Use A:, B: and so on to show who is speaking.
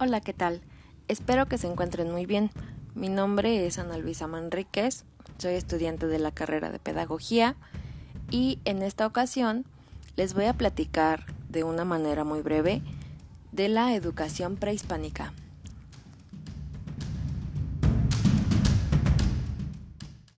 A: Hola, ¿qué tal? Espero que se encuentren muy bien. Mi nombre es Ana Luisa Manríquez, soy estudiante de la carrera de Pedagogía y en esta ocasión les voy a platicar de una manera muy breve de la educación prehispánica.